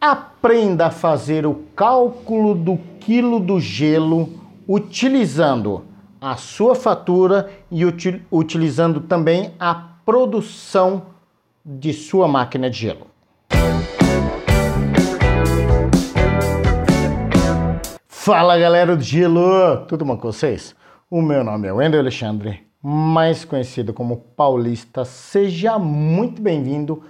Aprenda a fazer o cálculo do quilo do gelo utilizando a sua fatura e util utilizando também a produção de sua máquina de gelo. Fala galera do gelo, tudo bom com vocês? O meu nome é Wendel Alexandre, mais conhecido como Paulista. Seja muito bem-vindo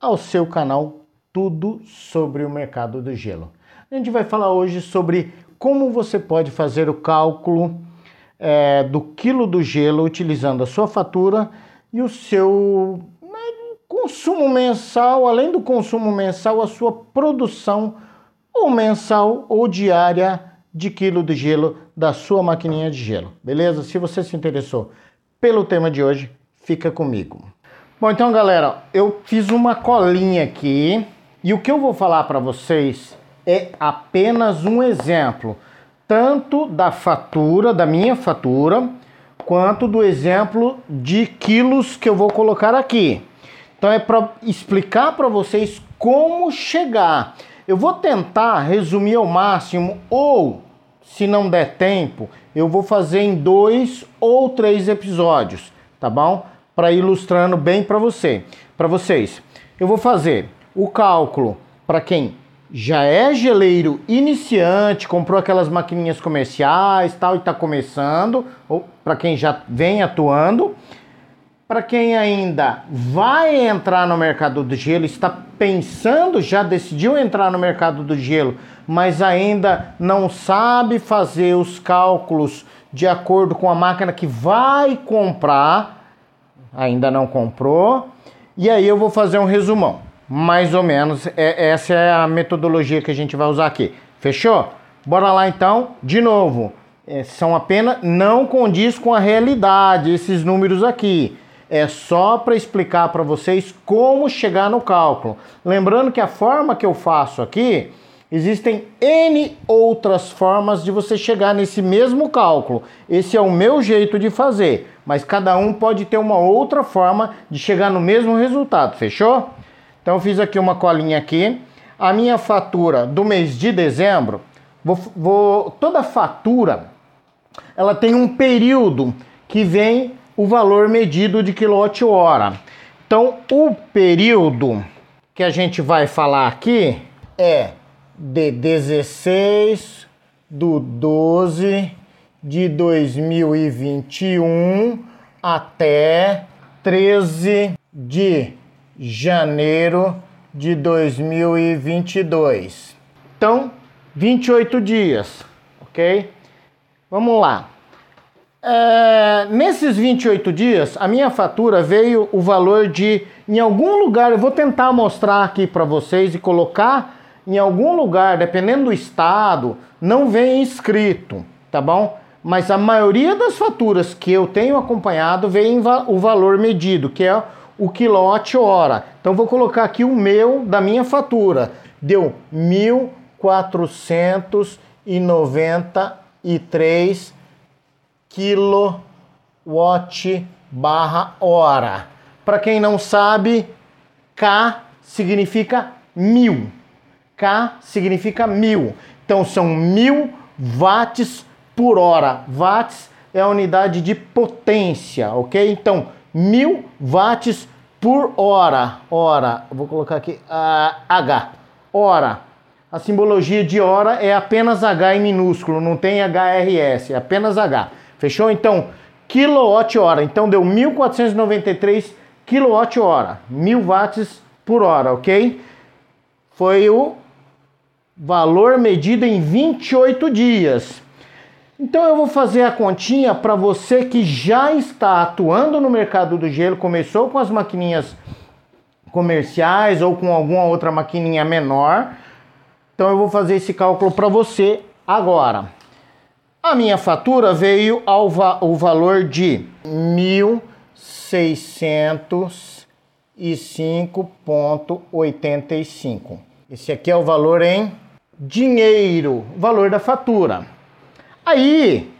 ao seu canal Tudo sobre o Mercado do Gelo. A gente vai falar hoje sobre como você pode fazer o cálculo é, do quilo do gelo utilizando a sua fatura e o seu né, consumo mensal, além do consumo mensal, a sua produção ou mensal ou diária de quilo de gelo da sua maquininha de gelo, beleza? Se você se interessou pelo tema de hoje, fica comigo. Bom, então galera, eu fiz uma colinha aqui e o que eu vou falar para vocês é apenas um exemplo, tanto da fatura, da minha fatura, quanto do exemplo de quilos que eu vou colocar aqui. Então é para explicar para vocês como chegar. Eu vou tentar resumir ao máximo ou se não der tempo, eu vou fazer em dois ou três episódios, tá bom? Para ilustrando bem para você, para vocês. Eu vou fazer o cálculo para quem já é geleiro iniciante, comprou aquelas maquininhas comerciais, tal e está começando, ou para quem já vem atuando. Para quem ainda vai entrar no mercado do gelo, está pensando, já decidiu entrar no mercado do gelo, mas ainda não sabe fazer os cálculos de acordo com a máquina que vai comprar, ainda não comprou. E aí eu vou fazer um resumão. Mais ou menos, é, essa é a metodologia que a gente vai usar aqui. Fechou? Bora lá então, de novo. É, são apenas, não condiz com a realidade esses números aqui é só para explicar para vocês como chegar no cálculo. Lembrando que a forma que eu faço aqui, existem N outras formas de você chegar nesse mesmo cálculo. Esse é o meu jeito de fazer, mas cada um pode ter uma outra forma de chegar no mesmo resultado, fechou? Então eu fiz aqui uma colinha aqui. A minha fatura do mês de dezembro, vou, vou toda fatura, ela tem um período que vem o valor medido de quilowatt-hora. Então, o período que a gente vai falar aqui é de 16 do 12 de 2021 até 13 de janeiro de 2022. Então, 28 dias, ok? Vamos lá. É, nesses 28 dias, a minha fatura veio o valor de, em algum lugar, eu vou tentar mostrar aqui para vocês e colocar em algum lugar, dependendo do estado, não vem escrito, tá bom? Mas a maioria das faturas que eu tenho acompanhado vem o valor medido, que é o quilowatt-hora. Então vou colocar aqui o meu da minha fatura. Deu 1493 kilowatt barra hora. Para quem não sabe, K significa mil. K significa mil. Então são mil watts por hora. Watts é a unidade de potência, ok? Então mil watts por hora. Hora, vou colocar aqui uh, H. Hora. A simbologia de hora é apenas H em minúsculo, não tem HRS, é apenas H. Fechou? Então, quilowatt-hora. Então deu 1493 quilowatt-hora, 1000 watts por hora, ok? Foi o valor medido em 28 dias. Então eu vou fazer a continha para você que já está atuando no mercado do gelo, começou com as maquininhas comerciais ou com alguma outra maquininha menor. Então eu vou fazer esse cálculo para você agora. A minha fatura veio ao va o valor de R$ 1.605,85. Esse aqui é o valor em dinheiro, valor da fatura. Aí,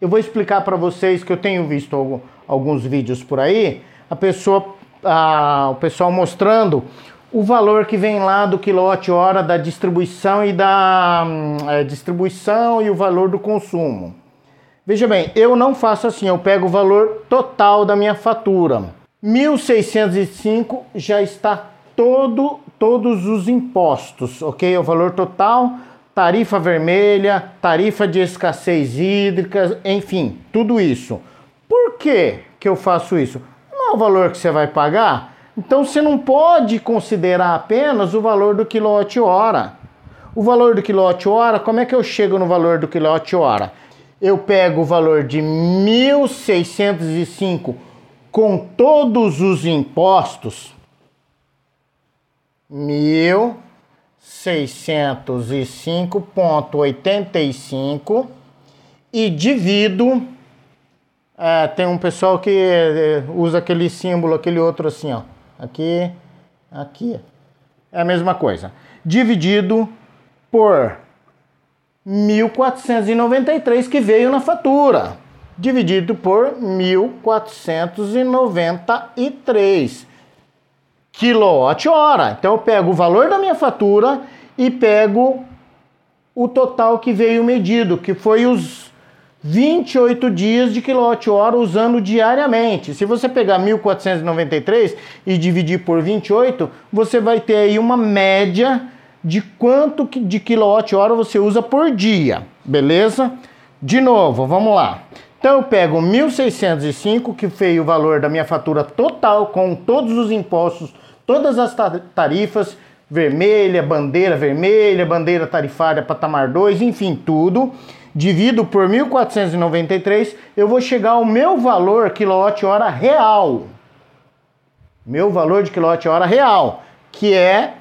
eu vou explicar para vocês que eu tenho visto alguns vídeos por aí, a pessoa, a, o pessoal mostrando o valor que vem lá do quilowatt-hora da distribuição e da é, distribuição e o valor do consumo. Veja bem, eu não faço assim, eu pego o valor total da minha fatura. 1.605 já está todo todos os impostos, ok? O valor total, tarifa vermelha, tarifa de escassez hídrica, enfim, tudo isso. Por que que eu faço isso? Não é o valor que você vai pagar, então você não pode considerar apenas o valor do quilowatt-hora. O valor do quilowatt-hora, como é que eu chego no valor do quilowatt-hora? Eu pego o valor de 1.605 com todos os impostos, 1.605,85 e divido é, tem um pessoal que é, usa aquele símbolo, aquele outro assim, ó. Aqui, aqui. É a mesma coisa. Dividido por 1.493 que veio na fatura. Dividido por 1.493 quilowatt-hora. Então eu pego o valor da minha fatura e pego o total que veio medido, que foi os 28 dias de quilowatt-hora usando diariamente. Se você pegar 1493 e dividir por 28, você vai ter aí uma média de quanto de quilowatt-hora você usa por dia, beleza? De novo, vamos lá. Então eu pego 1.605, que foi o valor da minha fatura total, com todos os impostos, todas as tarifas, vermelha, bandeira vermelha, bandeira tarifária patamar 2, enfim, tudo divido por 1493, eu vou chegar ao meu valor quilowatt-hora real. Meu valor de quilowatt-hora real, que é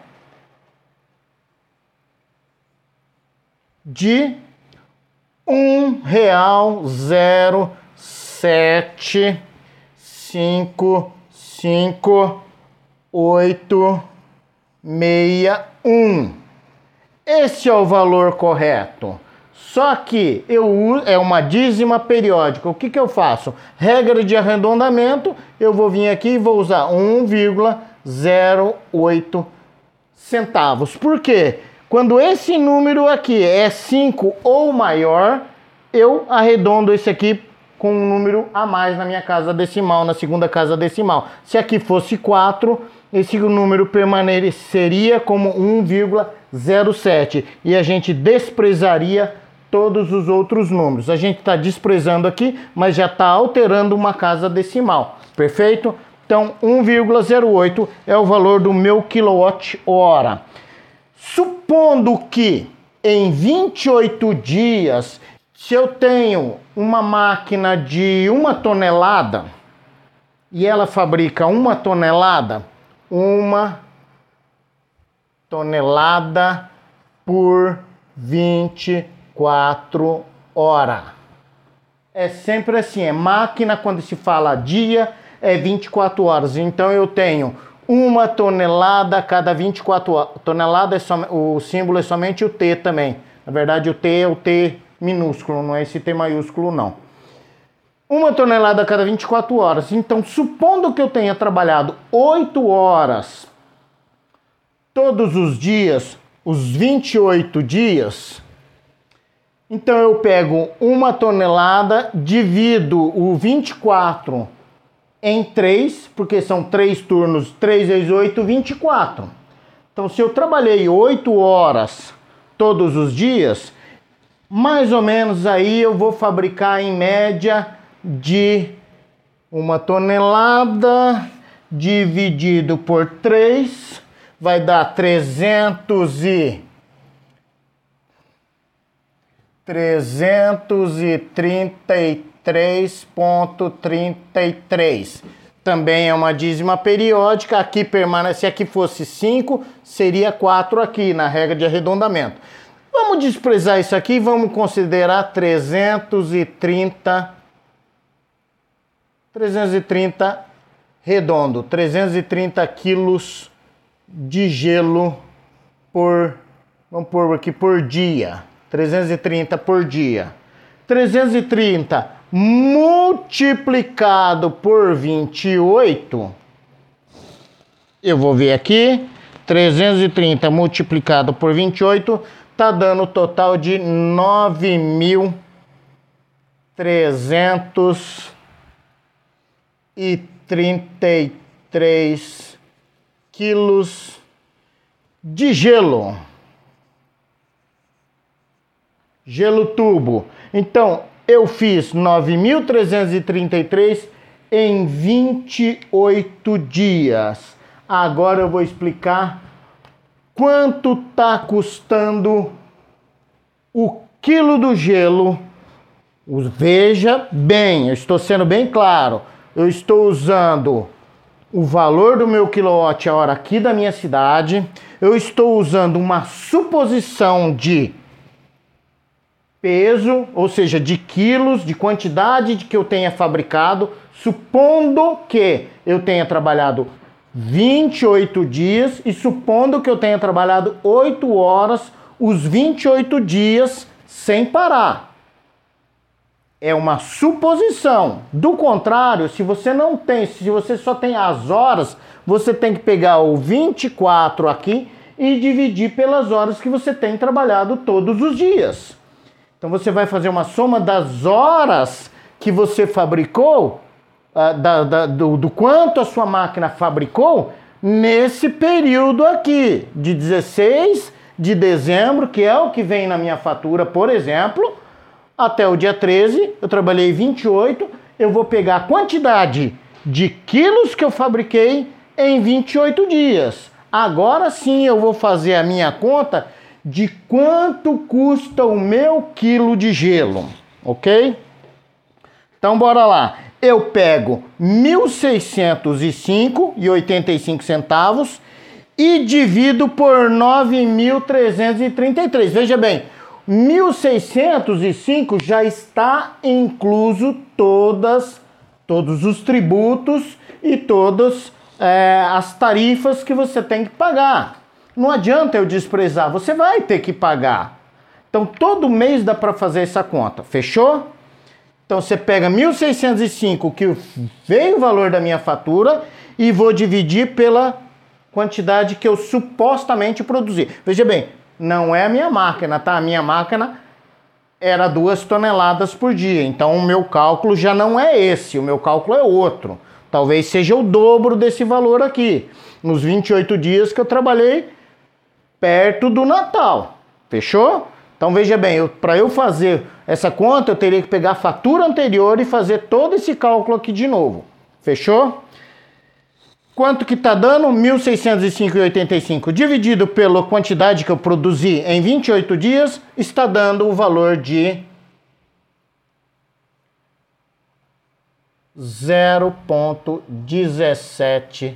de um real zero sete cinco cinco oito meia um. Esse é o valor correto. Só que eu é uma dízima periódica. O que, que eu faço? Regra de arredondamento, eu vou vir aqui e vou usar 1,08 centavos. Por quê? Quando esse número aqui é 5 ou maior, eu arredondo esse aqui com um número a mais na minha casa decimal, na segunda casa decimal. Se aqui fosse 4, esse número permaneceria como 1,07 e a gente desprezaria todos os outros números. A gente está desprezando aqui, mas já está alterando uma casa decimal, perfeito? Então, 1,08 é o valor do meu quilowatt-hora. Supondo que em 28 dias, se eu tenho uma máquina de uma tonelada e ela fabrica uma tonelada, uma tonelada por 28 24 horas. É sempre assim, é máquina quando se fala dia é 24 horas. Então eu tenho uma tonelada a cada 24 horas. Tonelada é o símbolo é somente o T também. Na verdade o T é o T minúsculo, não é esse T maiúsculo não. Uma tonelada a cada 24 horas. Então, supondo que eu tenha trabalhado 8 horas todos os dias, os 28 dias, então eu pego uma tonelada, divido o 24 em 3, porque são 3 turnos, 3 vezes 8, 24. Então se eu trabalhei 8 horas todos os dias, mais ou menos aí eu vou fabricar em média de uma tonelada dividido por 3 vai dar 300 e 333.33. Também é uma dízima periódica. Aqui permanece, se aqui fosse 5, seria 4 aqui na regra de arredondamento. Vamos desprezar isso aqui, vamos considerar 330 330 redondo, 330 quilos de gelo por, vamos pôr aqui, por dia. 330 por dia. 330 multiplicado por 28, eu vou ver aqui, 330 multiplicado por 28 tá dando total de 9.333 quilos de gelo. Gelo tubo. Então, eu fiz 9.333 em 28 dias. Agora eu vou explicar quanto está custando o quilo do gelo. Veja bem, eu estou sendo bem claro. Eu estou usando o valor do meu quilowatt-hora aqui da minha cidade. Eu estou usando uma suposição de peso, ou seja, de quilos, de quantidade de que eu tenha fabricado, supondo que eu tenha trabalhado 28 dias e supondo que eu tenha trabalhado 8 horas os 28 dias sem parar. É uma suposição. Do contrário, se você não tem, se você só tem as horas, você tem que pegar o 24 aqui e dividir pelas horas que você tem trabalhado todos os dias. Então você vai fazer uma soma das horas que você fabricou, uh, da, da, do, do quanto a sua máquina fabricou nesse período aqui, de 16 de dezembro, que é o que vem na minha fatura, por exemplo, até o dia 13, eu trabalhei 28, eu vou pegar a quantidade de quilos que eu fabriquei em 28 dias. Agora sim eu vou fazer a minha conta de quanto custa o meu quilo de gelo, ok? Então bora lá. Eu pego 1.605,85 centavos e divido por 9.333. Veja bem, 1.605 já está incluso todas, todos os tributos e todas é, as tarifas que você tem que pagar. Não adianta eu desprezar, você vai ter que pagar. Então todo mês dá para fazer essa conta, fechou? Então você pega 1.605, que veio o valor da minha fatura, e vou dividir pela quantidade que eu supostamente produzi. Veja bem, não é a minha máquina, tá? A minha máquina era duas toneladas por dia. Então o meu cálculo já não é esse, o meu cálculo é outro. Talvez seja o dobro desse valor aqui. Nos 28 dias que eu trabalhei, perto do Natal. Fechou? Então veja bem, para eu fazer essa conta, eu teria que pegar a fatura anterior e fazer todo esse cálculo aqui de novo. Fechou? Quanto que está dando? 1.605,85 dividido pela quantidade que eu produzi em 28 dias, está dando o valor de 0,17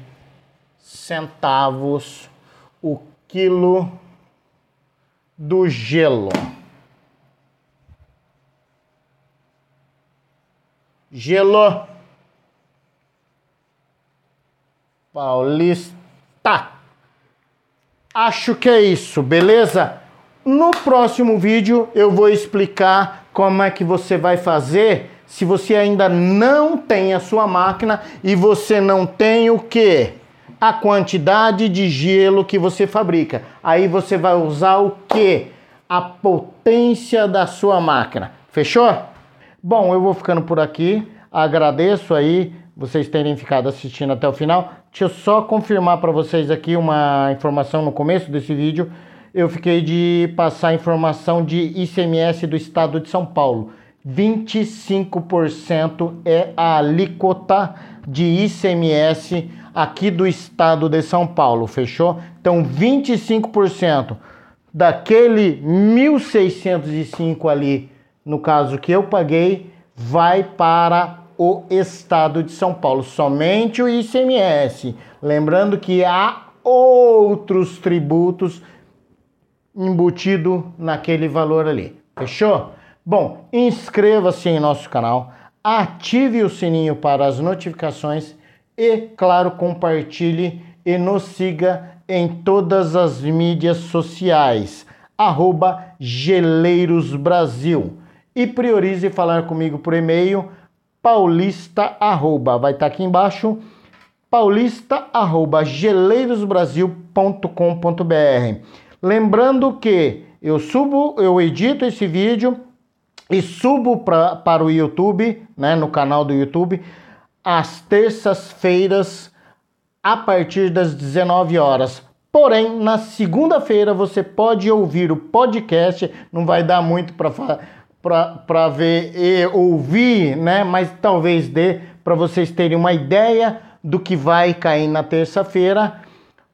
centavos o quilo do gelo. Gelo Paulista. Acho que é isso, beleza? No próximo vídeo eu vou explicar como é que você vai fazer se você ainda não tem a sua máquina e você não tem o que? A quantidade de gelo que você fabrica. Aí você vai usar o que? A potência da sua máquina. Fechou? Bom, eu vou ficando por aqui. Agradeço aí vocês terem ficado assistindo até o final. Deixa eu só confirmar para vocês aqui uma informação no começo desse vídeo. Eu fiquei de passar informação de ICMS do estado de São Paulo. 25% é a alíquota de ICMS aqui do estado de São Paulo, fechou? Então 25% daquele 1.605 ali, no caso que eu paguei, vai para o estado de São Paulo, somente o ICMS. Lembrando que há outros tributos embutido naquele valor ali. Fechou? Bom, inscreva-se em nosso canal, ative o sininho para as notificações e, claro, compartilhe e nos siga em todas as mídias sociais, arroba Geleiros Brasil. E priorize falar comigo por e-mail, paulista, arroba, vai estar tá aqui embaixo, paulista@geleirosbrasil.com.br. Lembrando que eu subo, eu edito esse vídeo e subo pra, para o YouTube, né, no canal do YouTube, às terças-feiras a partir das 19 horas. Porém, na segunda-feira você pode ouvir o podcast, não vai dar muito para ver e ouvir, né? Mas talvez dê para vocês terem uma ideia do que vai cair na terça-feira,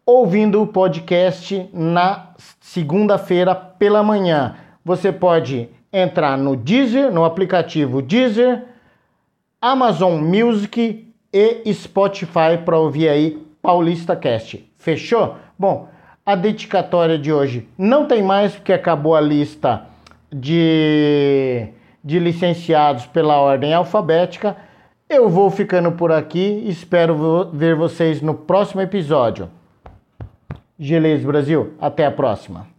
ouvindo o podcast na segunda-feira pela manhã. Você pode entrar no Deezer, no aplicativo Deezer, Amazon Music e Spotify para ouvir aí Paulista Cast. Fechou? Bom, a dedicatória de hoje não tem mais porque acabou a lista de, de licenciados pela ordem alfabética. Eu vou ficando por aqui, espero ver vocês no próximo episódio. Geleiros Brasil, até a próxima.